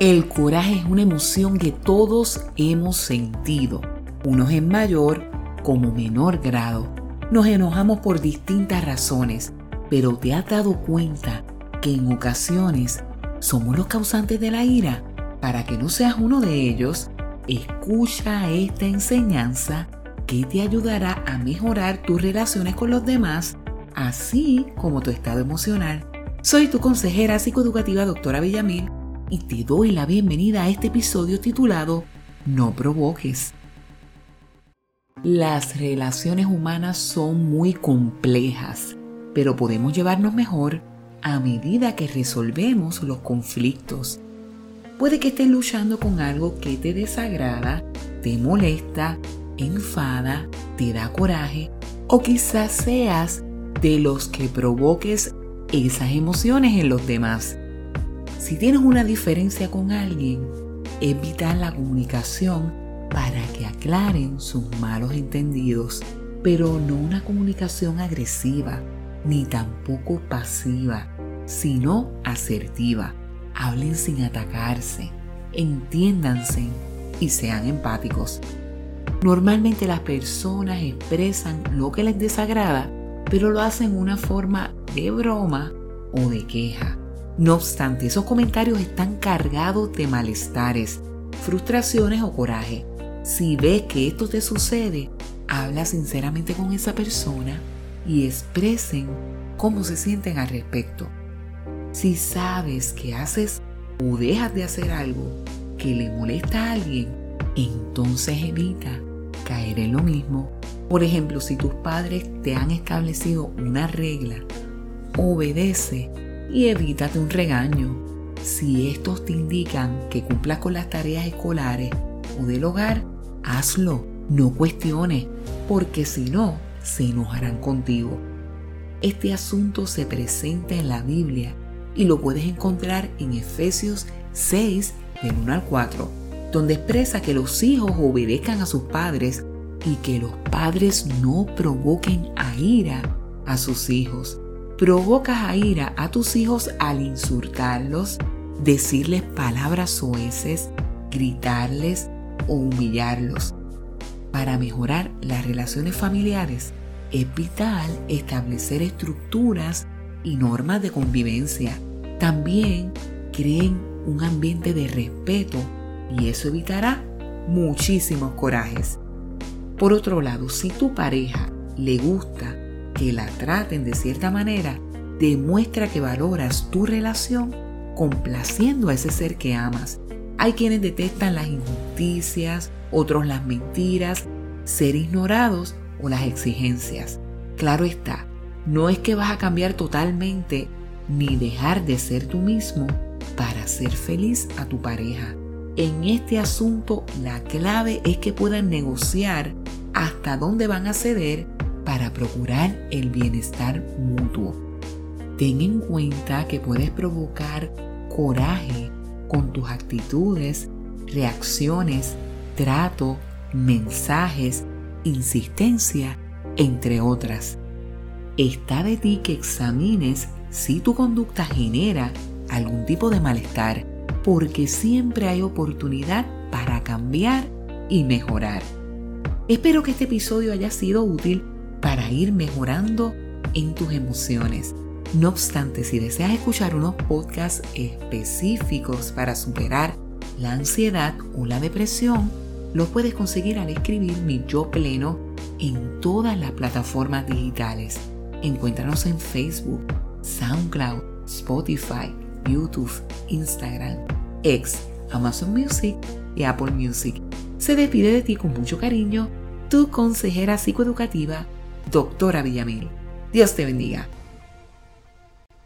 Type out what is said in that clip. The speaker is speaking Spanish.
El coraje es una emoción que todos hemos sentido, unos en mayor como menor grado. Nos enojamos por distintas razones, pero ¿te has dado cuenta que en ocasiones somos los causantes de la ira? Para que no seas uno de ellos, escucha esta enseñanza que te ayudará a mejorar tus relaciones con los demás, así como tu estado emocional. Soy tu consejera psicoeducativa, doctora Villamil y te doy la bienvenida a este episodio titulado No provoques. Las relaciones humanas son muy complejas, pero podemos llevarnos mejor a medida que resolvemos los conflictos. Puede que estés luchando con algo que te desagrada, te molesta, enfada, te da coraje o quizás seas de los que provoques esas emociones en los demás. Si tienes una diferencia con alguien, evita la comunicación para que aclaren sus malos entendidos, pero no una comunicación agresiva ni tampoco pasiva, sino asertiva. Hablen sin atacarse, entiéndanse y sean empáticos. Normalmente las personas expresan lo que les desagrada, pero lo hacen en una forma de broma o de queja. No obstante, esos comentarios están cargados de malestares, frustraciones o coraje. Si ves que esto te sucede, habla sinceramente con esa persona y expresen cómo se sienten al respecto. Si sabes que haces o dejas de hacer algo que le molesta a alguien, entonces evita caer en lo mismo. Por ejemplo, si tus padres te han establecido una regla, obedece y evítate un regaño. Si estos te indican que cumplas con las tareas escolares o del hogar, hazlo, no cuestiones, porque si no, se enojarán contigo. Este asunto se presenta en la Biblia y lo puedes encontrar en Efesios 6, del 1 al 4, donde expresa que los hijos obedezcan a sus padres y que los padres no provoquen a ira a sus hijos provocas a ira a tus hijos al insultarlos, decirles palabras soeces, gritarles o humillarlos. Para mejorar las relaciones familiares es vital establecer estructuras y normas de convivencia. También creen un ambiente de respeto y eso evitará muchísimos corajes. Por otro lado, si tu pareja le gusta que la traten de cierta manera demuestra que valoras tu relación complaciendo a ese ser que amas. Hay quienes detestan las injusticias, otros las mentiras, ser ignorados o las exigencias. Claro está, no es que vas a cambiar totalmente ni dejar de ser tú mismo para ser feliz a tu pareja. En este asunto la clave es que puedan negociar hasta dónde van a ceder para procurar el bienestar mutuo. Ten en cuenta que puedes provocar coraje con tus actitudes, reacciones, trato, mensajes, insistencia, entre otras. Está de ti que examines si tu conducta genera algún tipo de malestar, porque siempre hay oportunidad para cambiar y mejorar. Espero que este episodio haya sido útil para ir mejorando en tus emociones. No obstante, si deseas escuchar unos podcasts específicos para superar la ansiedad o la depresión, los puedes conseguir al escribir mi yo pleno en todas las plataformas digitales. Encuéntranos en Facebook, SoundCloud, Spotify, YouTube, Instagram, X, Amazon Music y Apple Music. Se despide de ti con mucho cariño tu consejera psicoeducativa doctora Villamil. Dios te bendiga.